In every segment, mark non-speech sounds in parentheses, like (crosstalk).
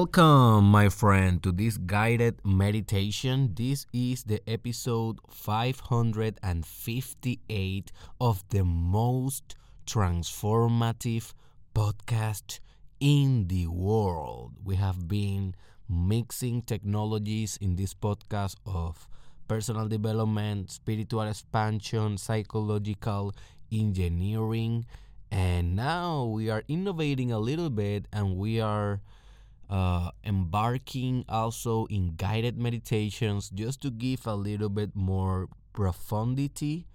Welcome, my friend, to this guided meditation. This is the episode 558 of the most transformative podcast in the world. We have been mixing technologies in this podcast of personal development, spiritual expansion, psychological engineering, and now we are innovating a little bit and we are uh, embarking also in guided meditations just to give a little bit more profundity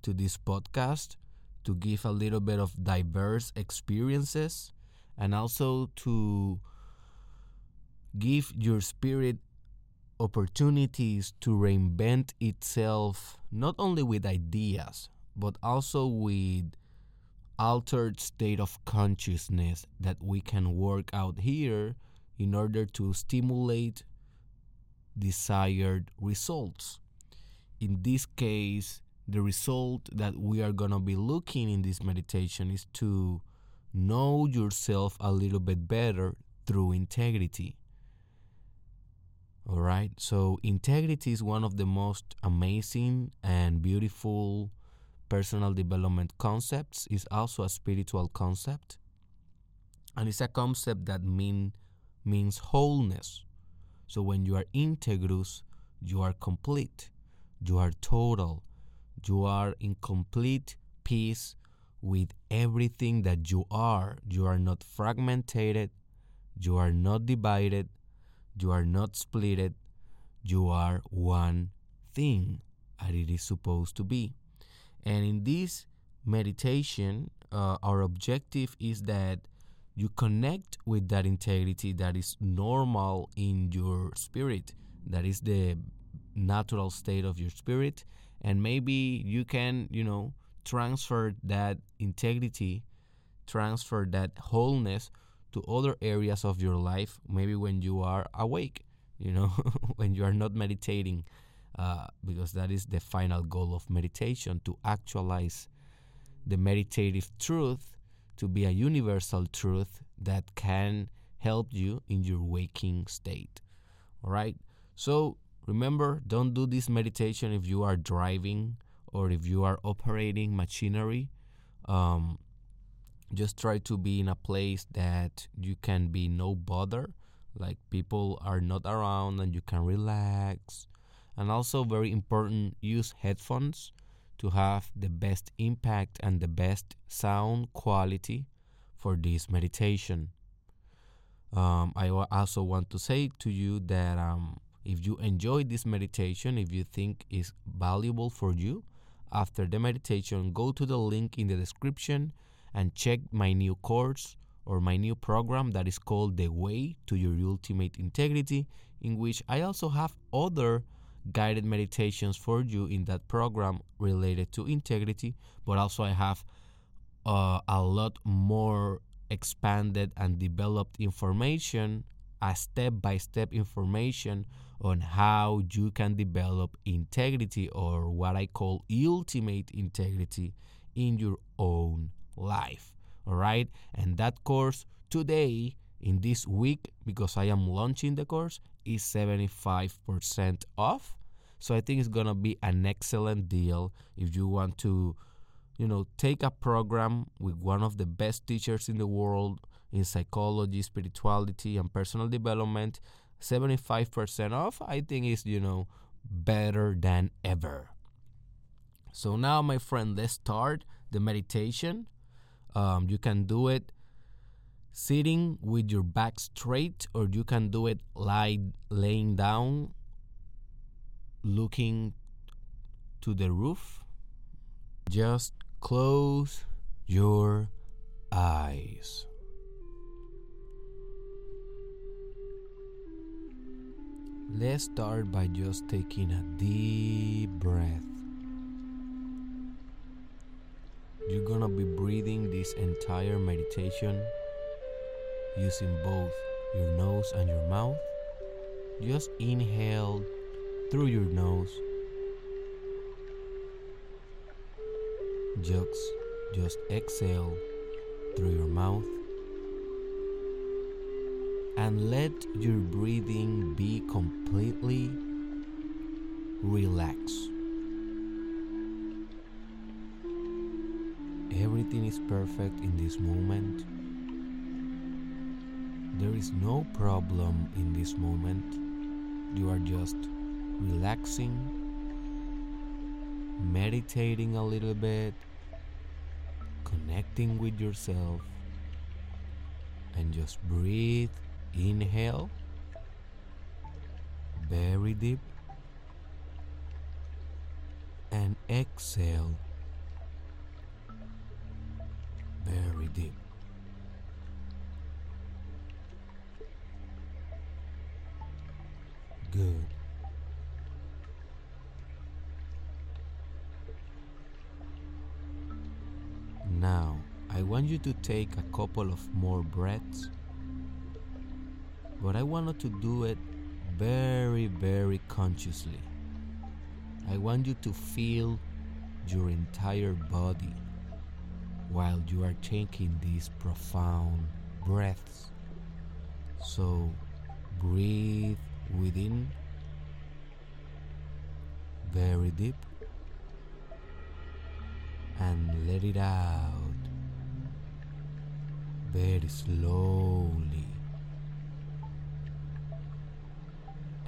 to this podcast, to give a little bit of diverse experiences, and also to give your spirit opportunities to reinvent itself not only with ideas but also with altered state of consciousness that we can work out here in order to stimulate desired results. In this case, the result that we are going to be looking in this meditation is to know yourself a little bit better through integrity. All right, so integrity is one of the most amazing and beautiful personal development concepts. is also a spiritual concept, and it's a concept that mean means wholeness. So when you are integrous, you are complete, you are total, you are in complete peace with everything that you are. You are not fragmented, you are not divided, you are not splitted, you are one thing as it is supposed to be. And in this meditation, uh, our objective is that you connect with that integrity that is normal in your spirit, that is the natural state of your spirit, and maybe you can, you know, transfer that integrity, transfer that wholeness to other areas of your life, maybe when you are awake, you know, (laughs) when you are not meditating, uh, because that is the final goal of meditation to actualize the meditative truth to be a universal truth that can help you in your waking state. All right. So remember, don't do this meditation if you are driving or if you are operating machinery. Um, just try to be in a place that you can be no bother, like people are not around and you can relax. And also, very important, use headphones to have the best impact and the best sound quality for this meditation. Um, I also want to say to you that um, if you enjoy this meditation, if you think is valuable for you, after the meditation, go to the link in the description and check my new course or my new program that is called The Way to Your Ultimate Integrity, in which I also have other guided meditations for you in that program related to integrity, but also I have uh, a lot more expanded and developed information, a step by step information on how you can develop integrity or what I call ultimate integrity in your own life. All right, and that course today in this week because I am launching the course is 75% off. So I think it's going to be an excellent deal if you want to, you know, take a program with one of the best teachers in the world in psychology, spirituality, and personal development. 75% off, I think is, you know, better than ever. So now, my friend, let's start the meditation. Um, you can do it sitting with your back straight, or you can do it lie, laying down, looking to the roof. Just close your eyes. Let's start by just taking a deep breath. You're gonna be breathing this entire meditation using both your nose and your mouth. Just inhale through your nose. Just, just exhale through your mouth. and let your breathing be completely relaxed. Everything is perfect in this moment. There is no problem in this moment. You are just relaxing, meditating a little bit, connecting with yourself, and just breathe. Inhale very deep and exhale very deep. Want you to take a couple of more breaths, but I want you to do it very, very consciously. I want you to feel your entire body while you are taking these profound breaths. So breathe within very deep and let it out very slowly.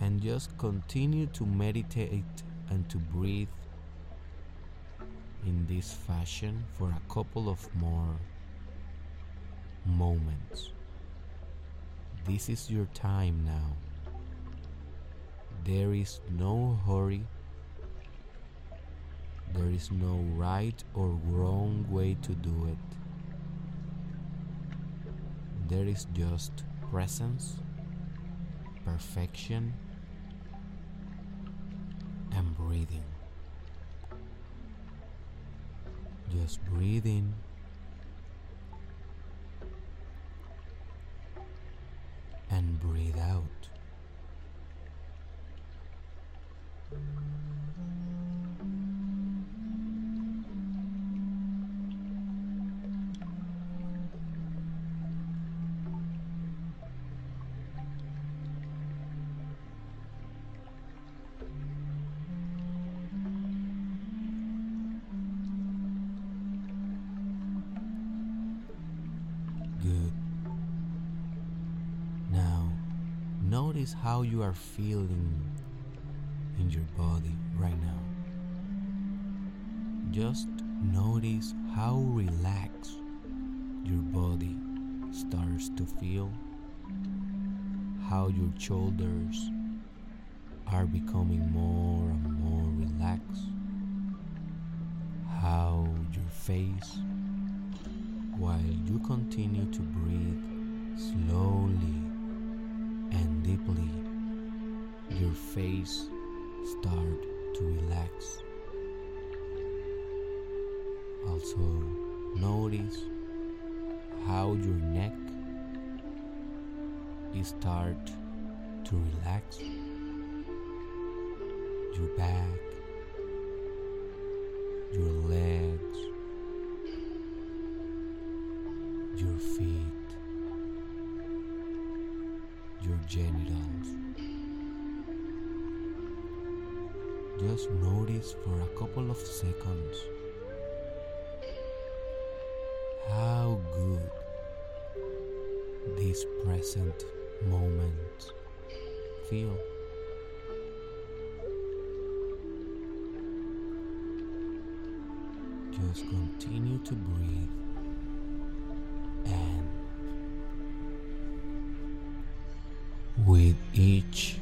And just continue to meditate and to breathe in this fashion for a couple of more moments. This is your time now. There is no hurry. There is no right or wrong way to do it. There is just presence, perfection, and breathing. Just breathe in and breathe out. How you are feeling in your body right now. Just notice how relaxed your body starts to feel, how your shoulders are becoming more and more relaxed, how your face while you continue to breathe slowly deeply, your face start to relax. Also, notice how your neck start to relax. Your back, Just notice for a couple of seconds how good this present moment feel. Just continue to breathe and with each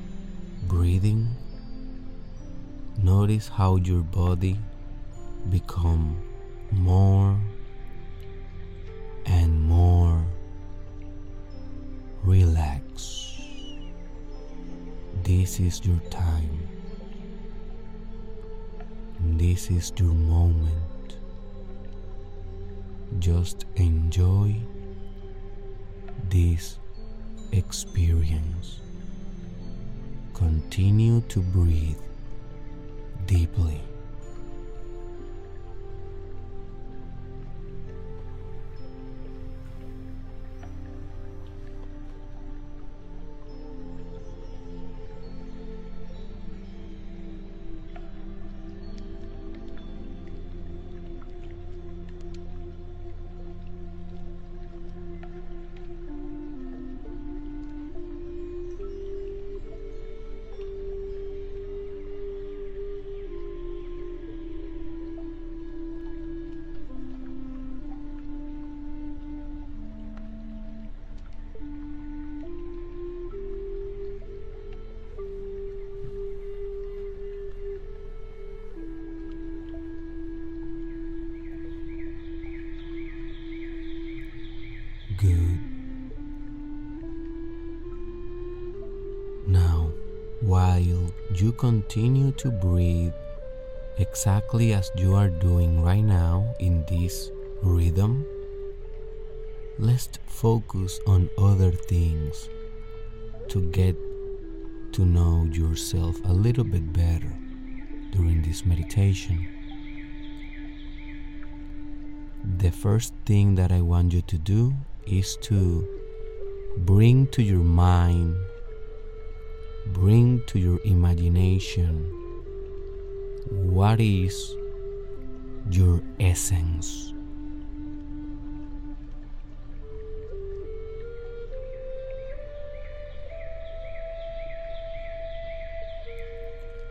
notice how your body become more and more relaxed. This is your time. This is your moment. Just enjoy this experience. Continue to breathe deeply. You continue to breathe exactly as you are doing right now in this rhythm, let's focus on other things to get to know yourself a little bit better during this meditation. The first thing that I want you to do is to bring to your mind, bring to your imagination what is your essence.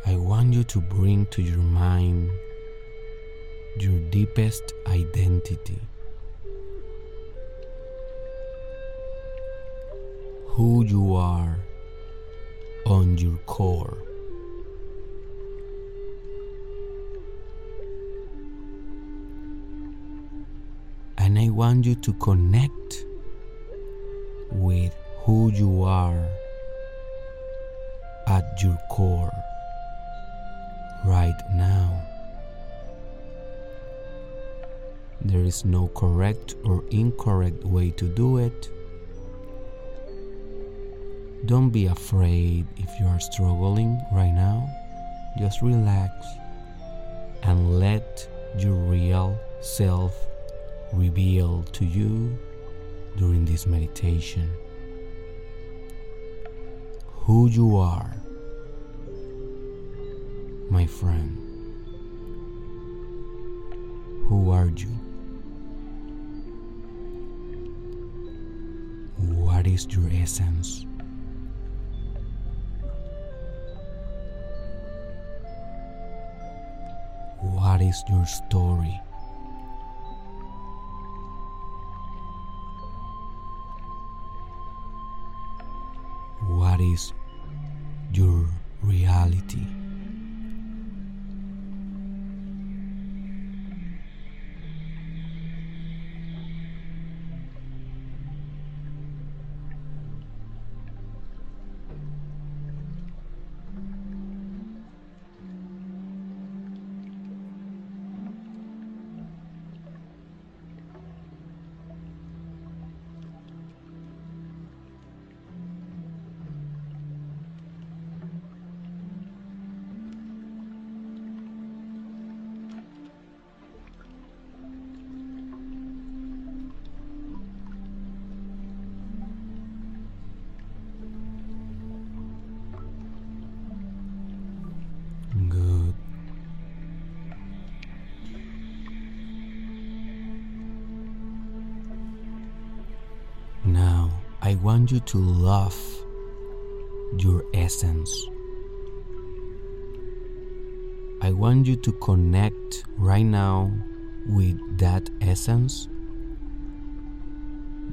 I want you to bring to your mind your deepest identity. Who you are on your core. And I want you to connect with who you are at your core right now. There is no correct or incorrect way to do it. Don't be afraid if you are struggling right now. Just relax and let your real self reveal to you during this meditation who you are my friend. Who are you? What is your essence? Is your story? Want you to love your essence. I want you to connect right now with that essence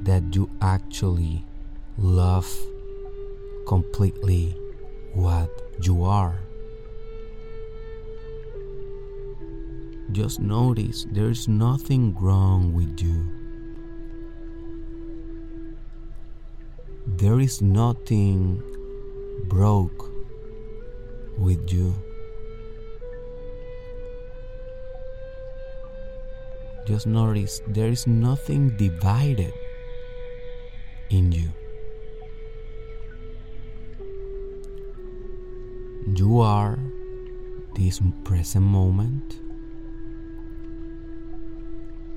that you actually love completely what you are. Just notice there's nothing wrong with you. There is nothing broke with you. Just notice there is nothing divided in you. You are this present moment.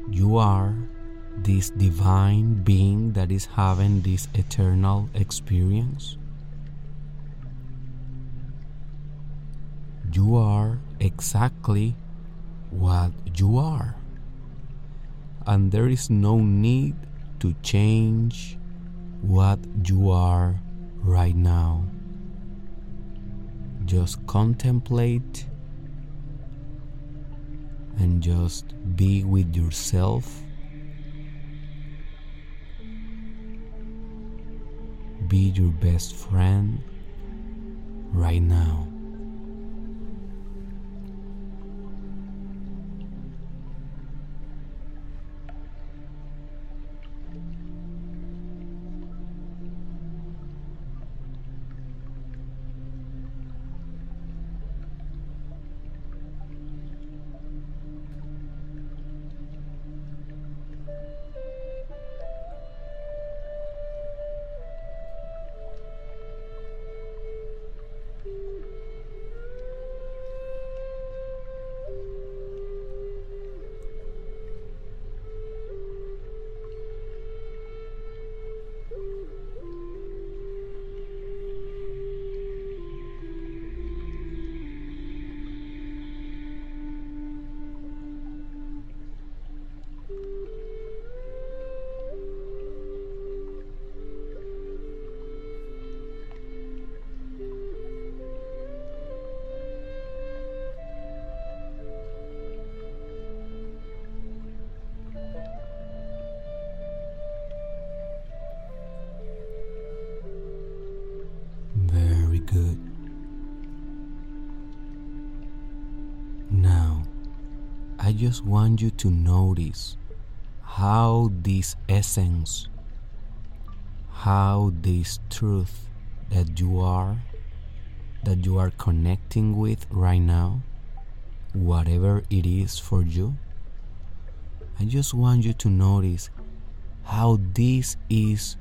You are this divine being that is having this eternal experience. You are exactly what you are. And there is no need to change what you are right now. Just contemplate and just be with yourself. Be your best friend right now. Just want you to notice how this essence, how this truth that you are, that you are connecting with right now, whatever it is for you, I just want you to notice how this is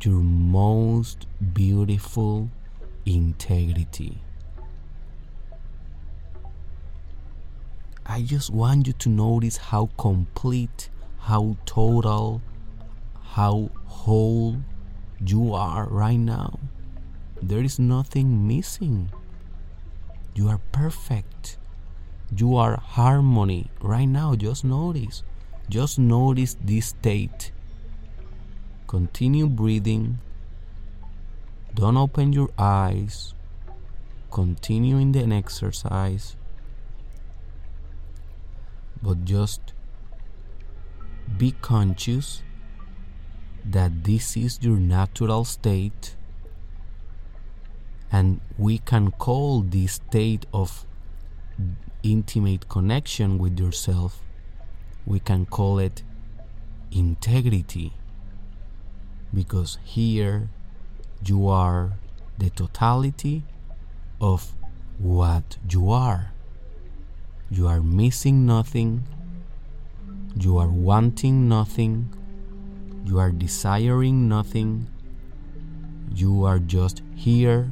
your most beautiful integrity. I just want you to notice how complete, how total, how whole you are right now. There is nothing missing. You are perfect. You are harmony right now. Just notice. Just notice this state. Continue breathing. Don't open your eyes. Continue in the exercise. But just be conscious that this is your natural state and we can call this state of intimate connection with yourself we can call it integrity because here you are the totality of what you are. You are missing nothing, you are wanting nothing, you are desiring nothing, you are just here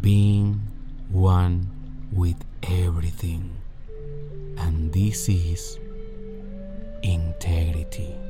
being one with everything. And this is integrity.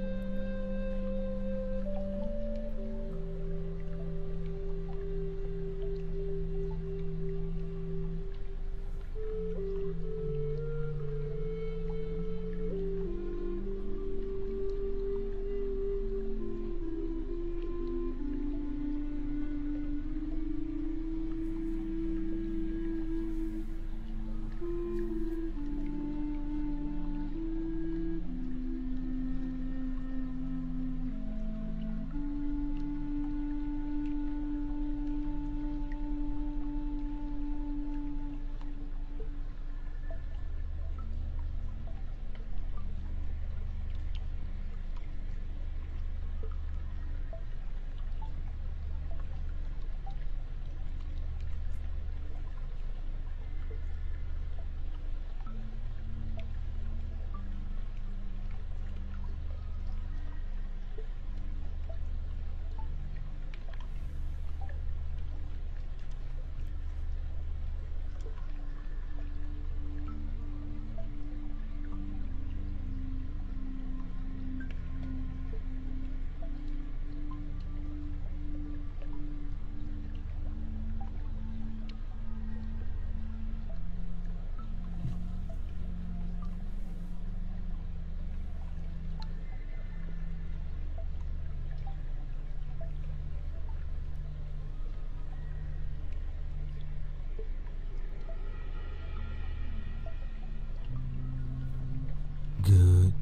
Good.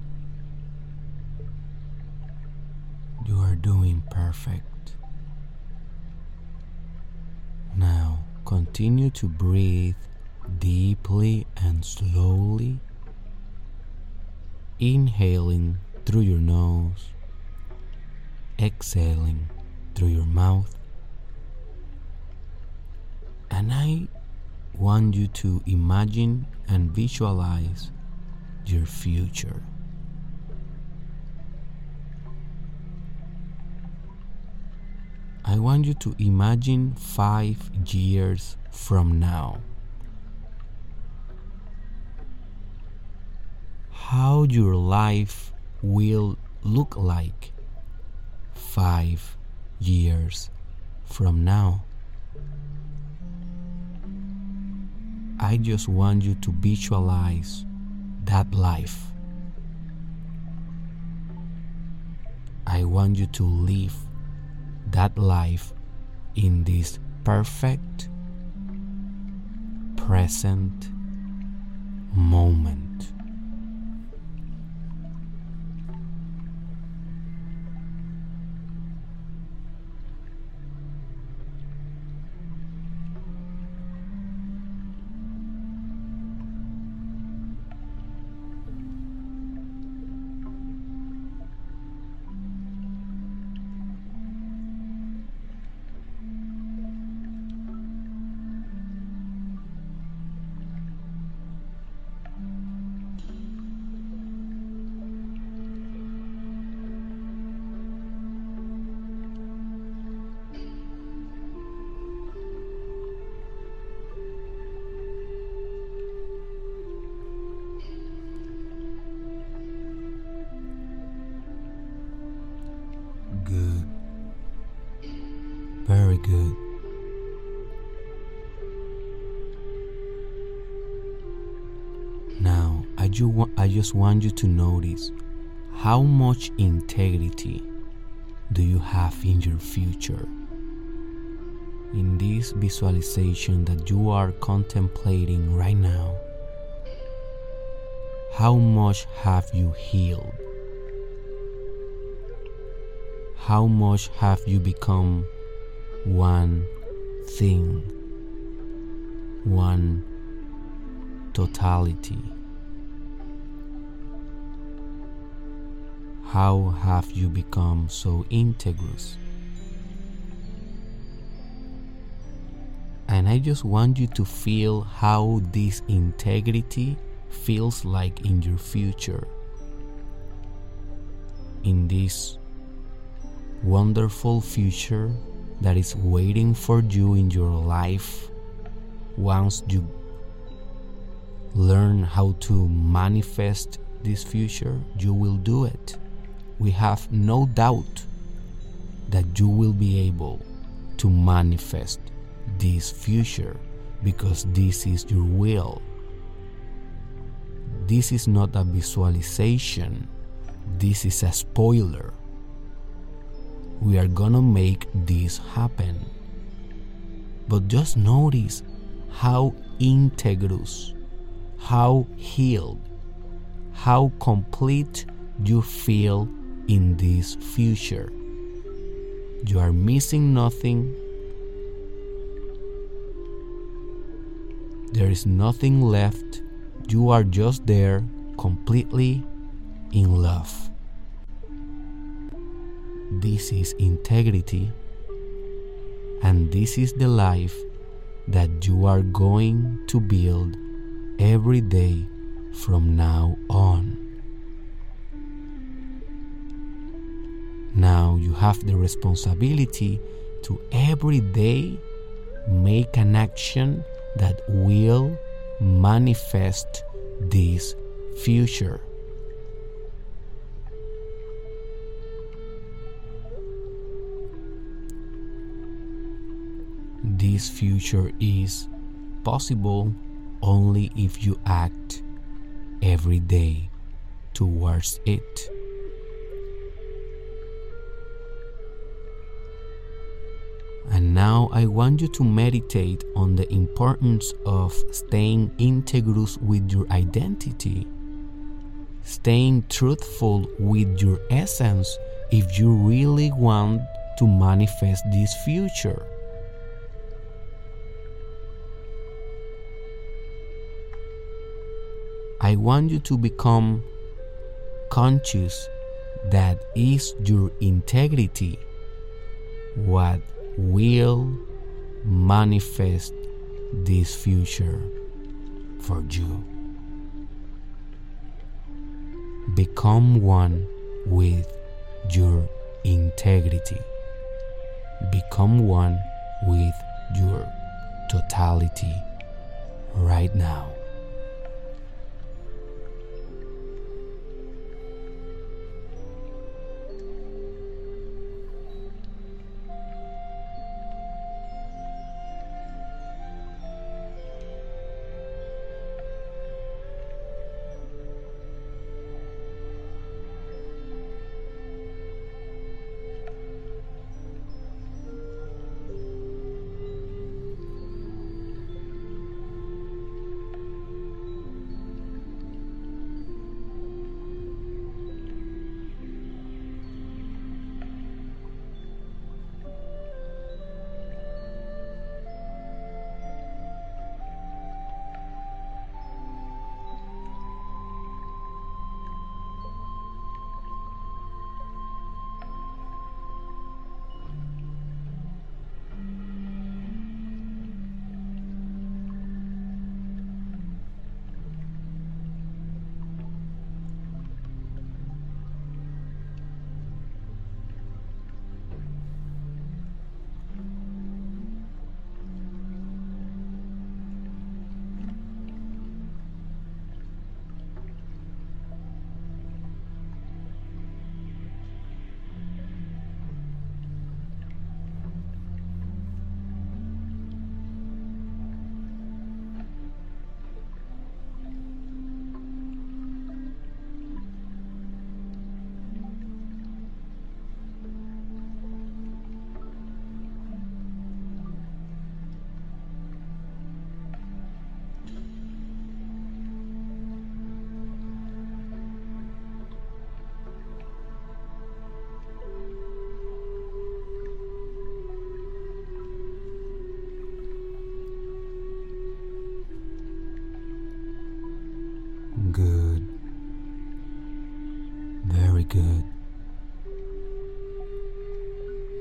You are doing perfect. Now continue to breathe deeply and slowly, inhaling through your nose, exhaling through your mouth. And I want you to imagine and visualize your future. I want you to imagine five years from now. How your life will look like five years from now. I just want you to visualize that life. I want you to live that life in this perfect present moment. Ju- I just want you to notice how much integrity do you have in your future? In this visualization that you are contemplating right now, how much have you healed? How much have you become one thing, one totality? How have you become so integrous? And I just want you to feel how this integrity feels like in your future. In this wonderful future that is waiting for you in your life once you learn how to manifest this future, you will do it. We have no doubt that you will be able to manifest this future because this is your will. This is not a visualization, this is a spoiler. We are gonna make this happen. But just notice how integrous, how healed, how complete you feel in this future. You are missing nothing. There is nothing left. You are just there, completely in love. This is integrity, and this is the life that you are going to build every day from now on. Now you have the responsibility to every day make an action that will manifest this future. This future is possible only if you act every day towards it. And now I want you to meditate on the importance of staying integrous with your identity, staying truthful with your essence if you really want to manifest this future. I want you to become conscious that is your integrity what will manifest this future for you. Become one with your integrity. Become one with your totality right now.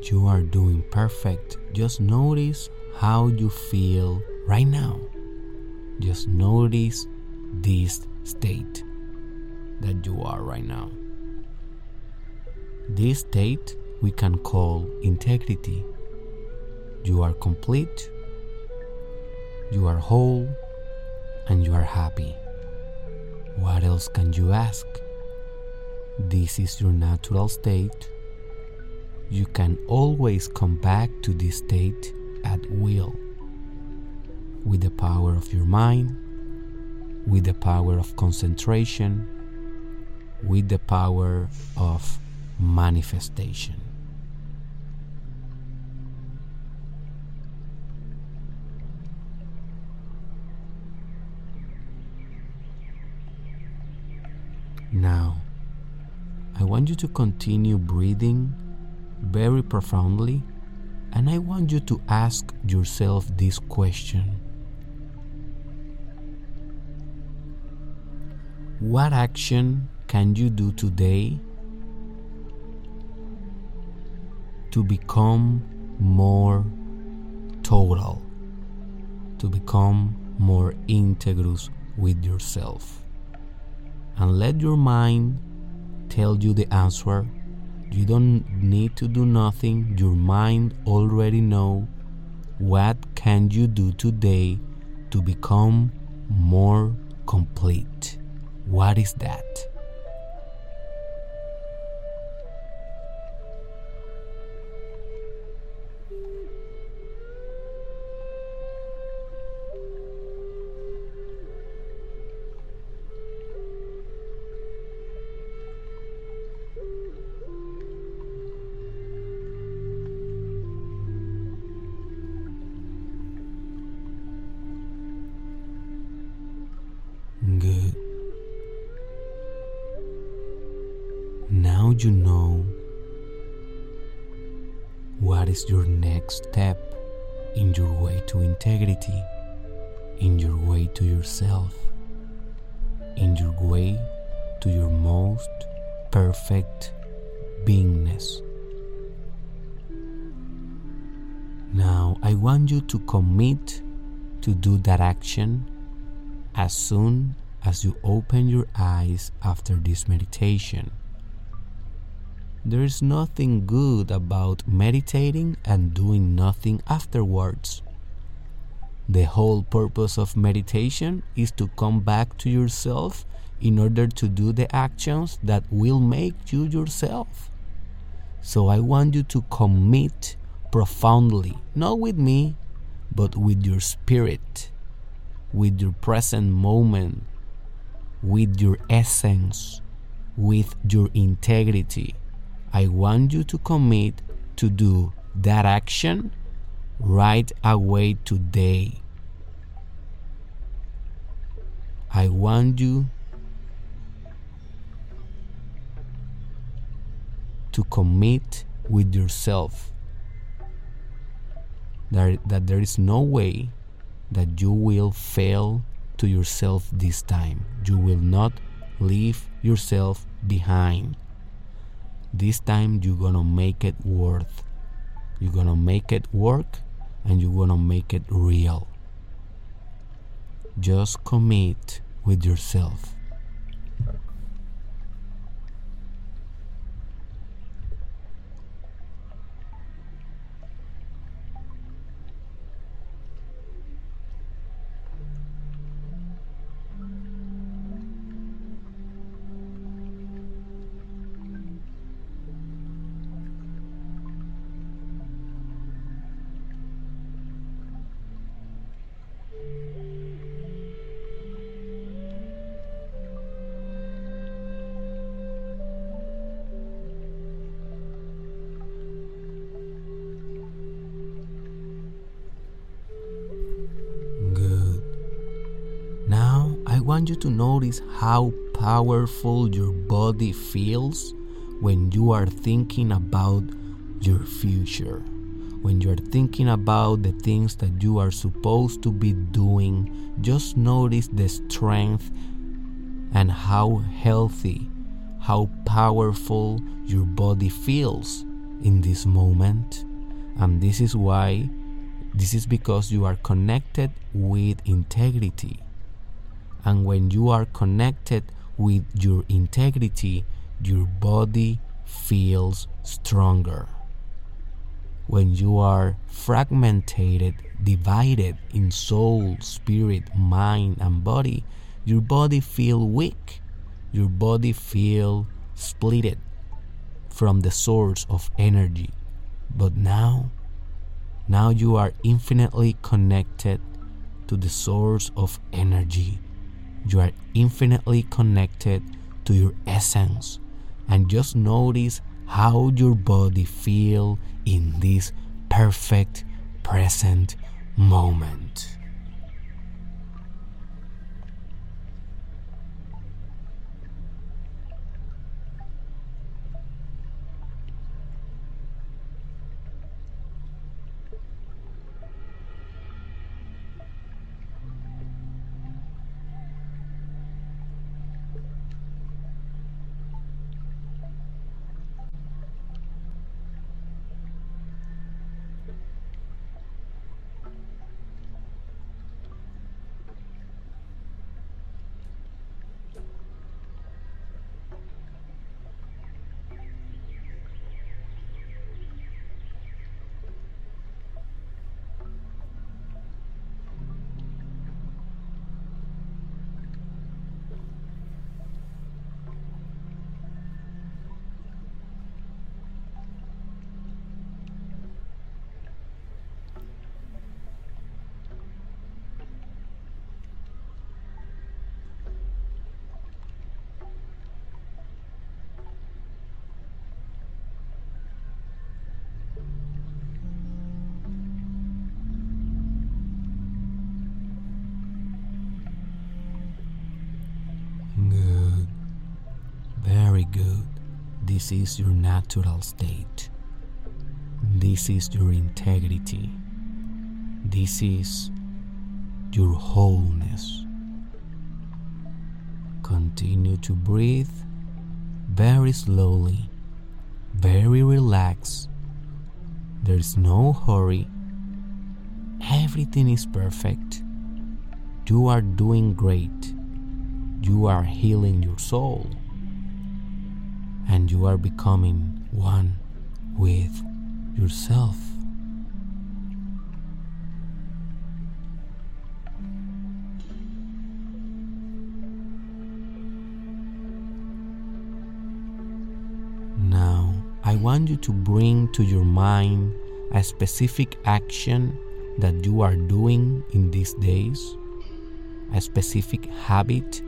You are doing perfect. Just notice how you feel right now. Just notice this state that you are right now. This state we can call integrity. You are complete, you are whole, and you are happy. What else can you ask? This is your natural state. You can always come back to this state at will with the power of your mind, with the power of concentration, with the power of manifestation. Now, I want you to continue breathing very profoundly, and I want you to ask yourself this question What action can you do today to become more total, to become more integrous with yourself? And let your mind tell you the answer. You don't need to do nothing. Your mind already know what can you do today to become more complete. What is that? You know what is your next step in your way to integrity, in your way to yourself, in your way to your most perfect beingness. Now, I want you to commit to do that action as soon as you open your eyes after this meditation. There is nothing good about meditating and doing nothing afterwards. The whole purpose of meditation is to come back to yourself in order to do the actions that will make you yourself. So I want you to commit profoundly, not with me, but with your spirit, with your present moment, with your essence, with your integrity. I want you to commit to do that action right away today. I want you to commit with yourself that, that there is no way that you will fail to yourself this time. You will not leave yourself behind. This time you're gonna make it worth. You're gonna make it work and you're gonna make it real. Just commit with yourself. Want you to notice how powerful your body feels when you are thinking about your future. When you are thinking about the things that you are supposed to be doing, just notice the strength and how healthy, how powerful your body feels in this moment. And this is why, this is because you are connected with integrity. And when you are connected with your integrity, your body feels stronger. When you are fragmented, divided in soul, spirit, mind, and body, your body feels weak. Your body feel splitted from the source of energy. But now, now you are infinitely connected to the source of energy. You are infinitely connected to your essence. And just notice how your body feel in this perfect present moment. Good. This is your natural state. This is your integrity. This is your wholeness. Continue to breathe very slowly, very relaxed. There's no hurry. Everything is perfect. You are doing great you are healing your soul and you are becoming one with yourself. Now, I want you to bring to your mind a specific action that you are doing in these days, a specific habit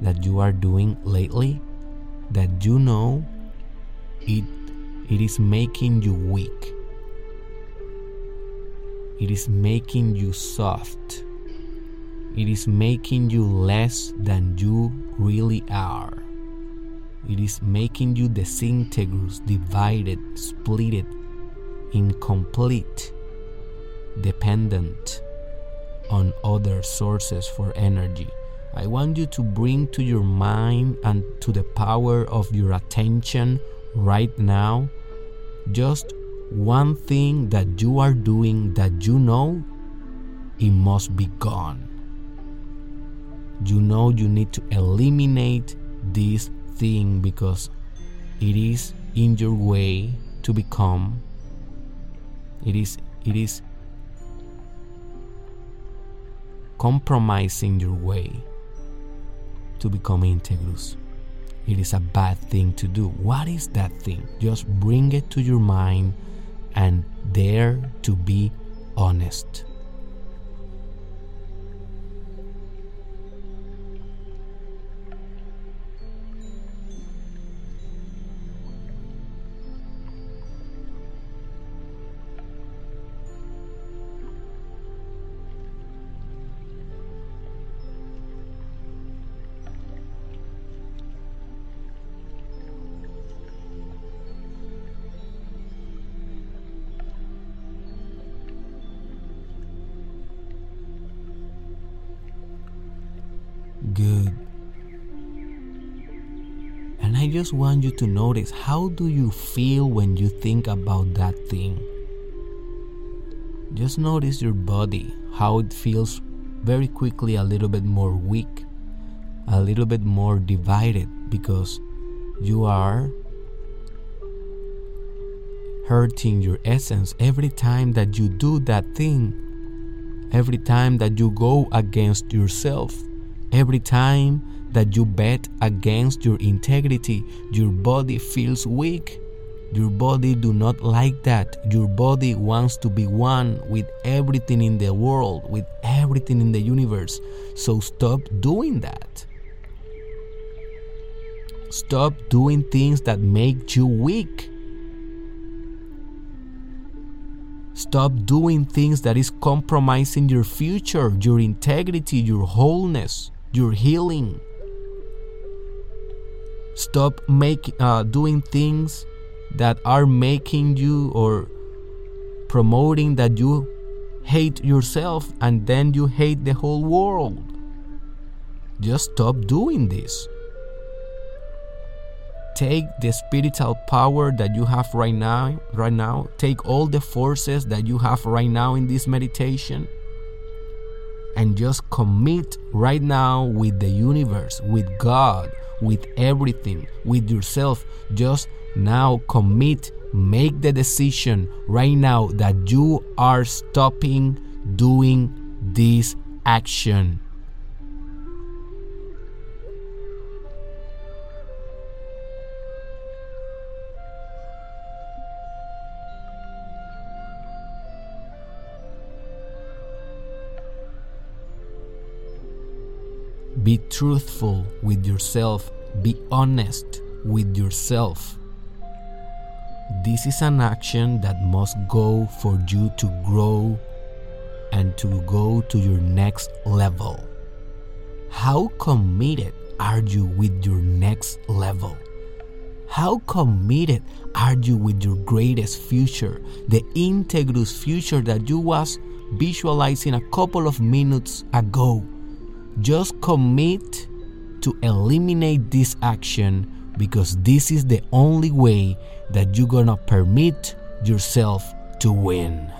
that you are doing lately that you know it it is making you weak. It is making you soft. It is making you less than you really are. It is making you disintegrous divided splitted incomplete dependent on other sources for energy I want you to bring to your mind and to the power of your attention right now just one thing that you are doing that you know it must be gone. You know you need to eliminate this thing because it is in your way to become it is it is compromising your way to become integrous. It is a bad thing to do. What is that thing? Just bring it to your mind and dare to be honest. Good. And I just want you to notice how do you feel when you think about that thing? Just notice your body, how it feels very quickly a little bit more weak, a little bit more divided because you are hurting your essence every time that you do that thing, every time that you go against yourself, every time that you bet against your integrity, your body feels weak. Your body do not like that. Your body wants to be one with everything in the world, with everything in the universe. So stop doing that. Stop doing things that make you weak. Stop doing things that is compromising your future, your integrity, your wholeness, your healing. Stop make, uh, doing things that are making you or promoting that you hate yourself and then you hate the whole world. Just stop doing this. Take the spiritual power that you have right now, right now. Take all the forces that you have right now in this meditation and just commit right now with the universe, with God, with everything, with yourself. Just now commit, make the decision right now that you are stopping doing this action. Be truthful with yourself. Be honest with yourself. This is an action that must go for you to grow and to go to your next level. How committed are you with your next level? How committed are you with your greatest future, the integrous future that you was visualizing a couple of minutes ago? Just commit to eliminate this action because this is the only way that you're gonna permit yourself to win.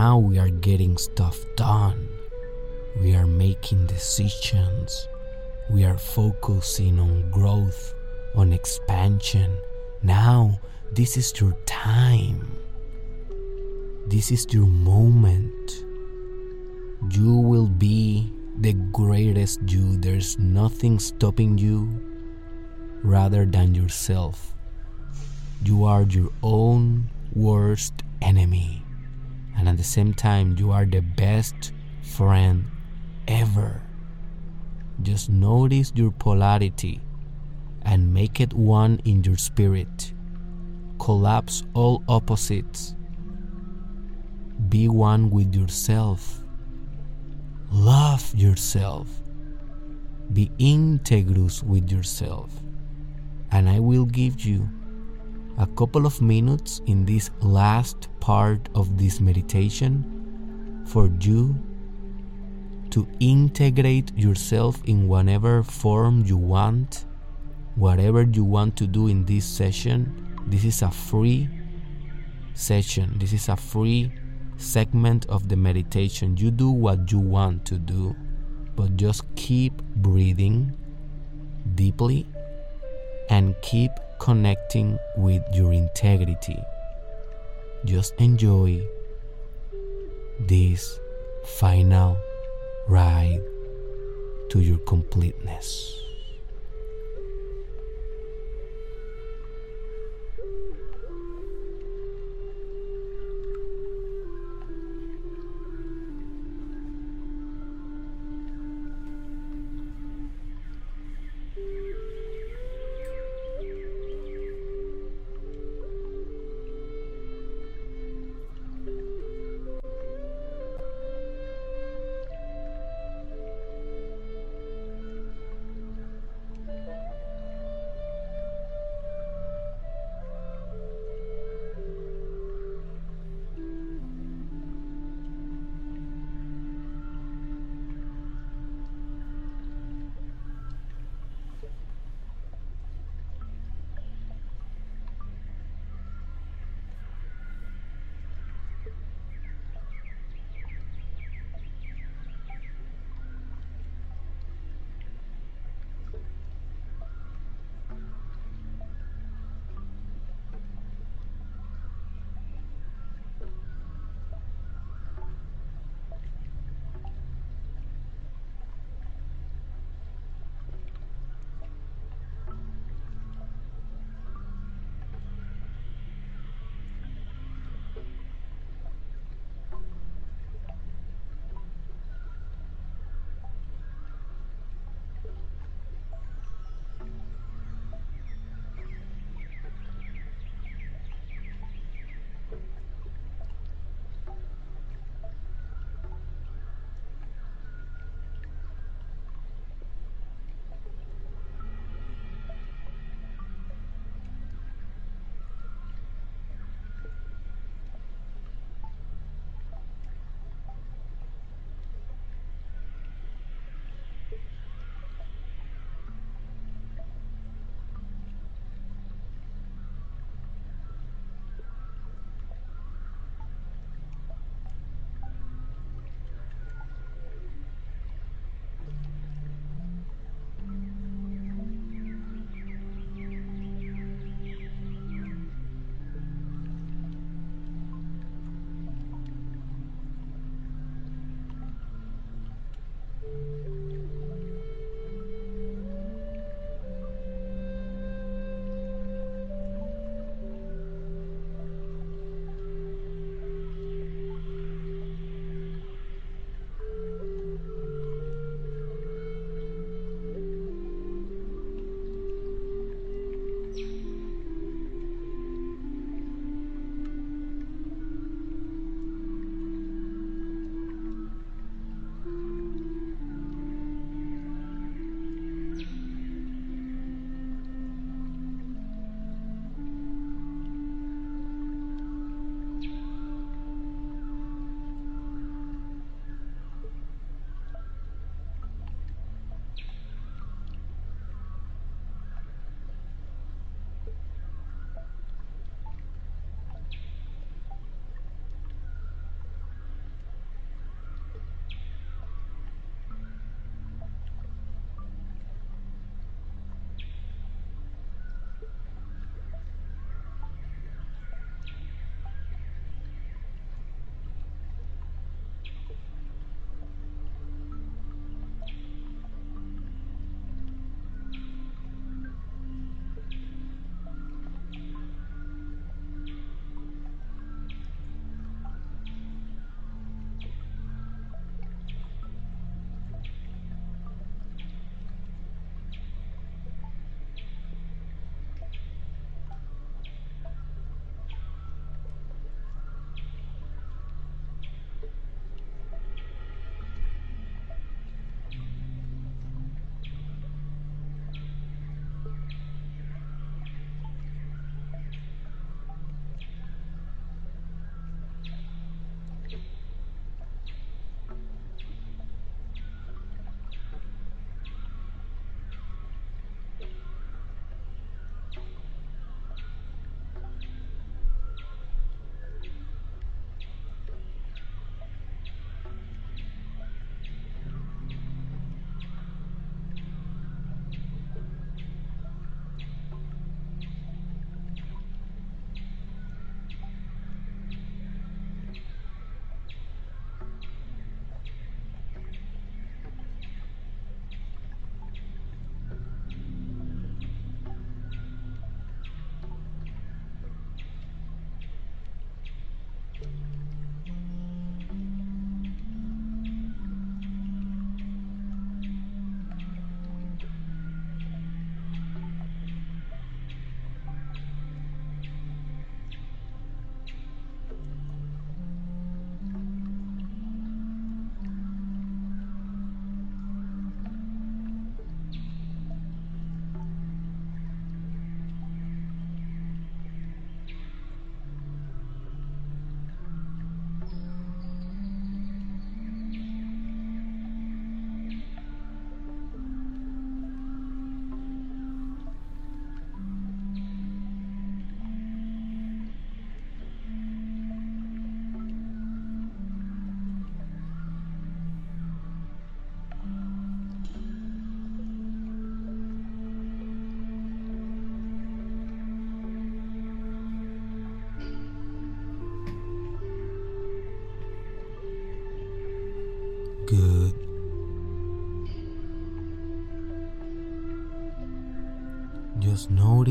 Now we are getting stuff done. We are making decisions. We are focusing on growth, on expansion. Now, this is your time. This is your moment. You will be the greatest you. There's nothing stopping you rather than yourself. You are your own worst enemy. And at the same time, you are the best friend ever. Just notice your polarity and make it one in your spirit. collapse all opposites. Be one with yourself. Love yourself. Be integrous with yourself. And I will give you a couple of minutes in this last part of this meditation for you to integrate yourself in whatever form you want, whatever you want to do in this session. This is a free session, this is a free segment of the meditation. You do what you want to do, but just keep breathing deeply and keep connecting with your integrity. Just enjoy this final ride to your completeness.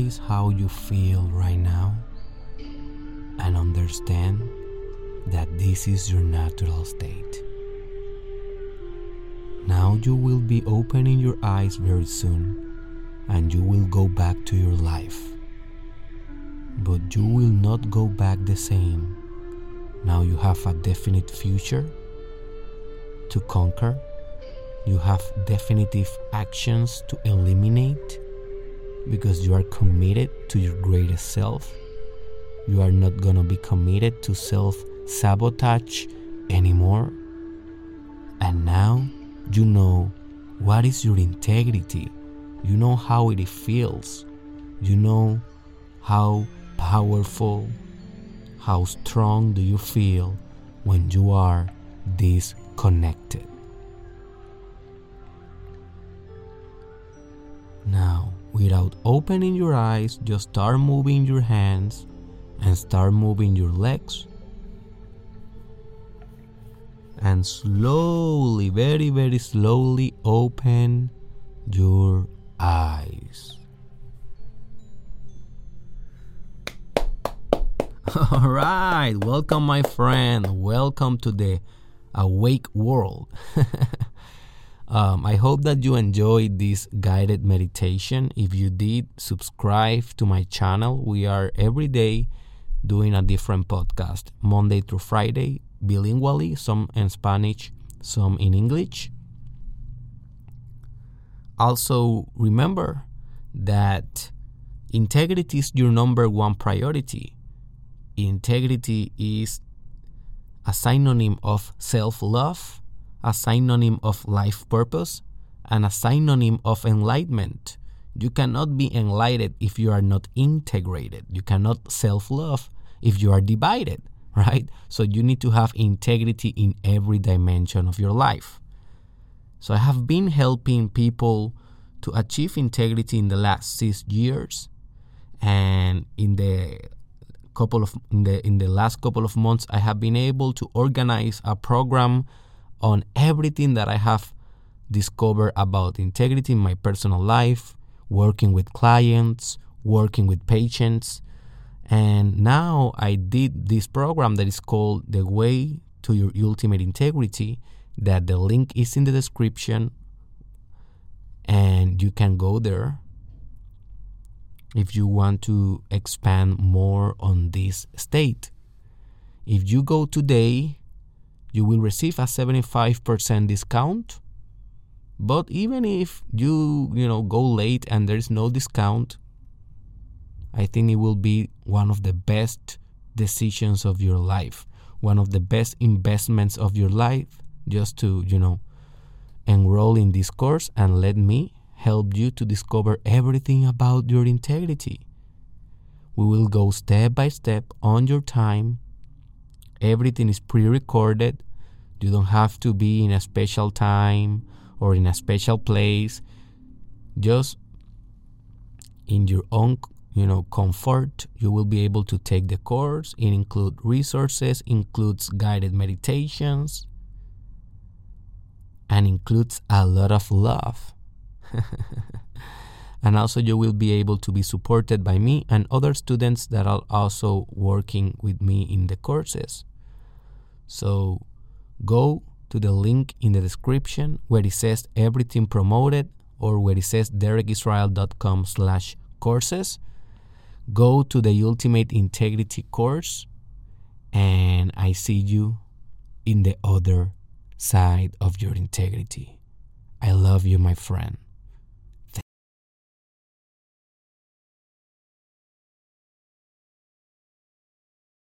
Notice how you feel right now and understand that this is your natural state. Now you will be opening your eyes very soon and you will go back to your life. But you will not go back the same. Now you have a definite future to conquer. You have definitive actions to eliminate because you are committed to your greatest self. You are not going to be committed to self sabotage anymore. And now you know what is your integrity. You know how it feels. You know how powerful, how strong do you feel when you are disconnected. Without opening your eyes, just start moving your hands and start moving your legs. And slowly, very, very slowly open your eyes. (laughs) All right, welcome, my friend. Welcome to the awake world. (laughs) um, I hope that you enjoyed this guided meditation. If you did, subscribe to my channel. We are every day doing a different podcast, Monday through Friday, bilingually, some in Spanish, some in English. Also, remember that integrity is your number one priority. Integrity is a synonym of self love, a synonym of life purpose, and a synonym of enlightenment. You cannot be enlightened if you are not integrated. You cannot self love if you are divided, right? So you need to have integrity in every dimension of your life. So I have been helping people to achieve integrity in the last six years, and in the couple of in the in the last couple of months, I have been able to organize a program on everything that I have discovered about integrity in my personal life, working with clients, working with patients, and now I did this program that is called The Way to Your Ultimate Integrity, that the link is in the description and you can go there if you want to expand more on this state. If you go today, you will receive a 75% discount. But even if you, you know, go late and there is no discount, I think it will be one of the best decisions of your life, one of the best investments of your life, just to, you know, enroll in this course and let me help you to discover everything about your integrity. We will go step by step on your time. Everything is pre recorded. You don't have to be in a special time or in a special place. Just in your own you know comfort you will be able to take the course it includes resources includes guided meditations and includes a lot of love (laughs) and also you will be able to be supported by me and other students that are also working with me in the courses so go to the link in the description where it says everything promoted or where it says derekisrael.com slash courses go to the Ultimate Integrity course, and I see you in the other side of your integrity. I love you, my friend.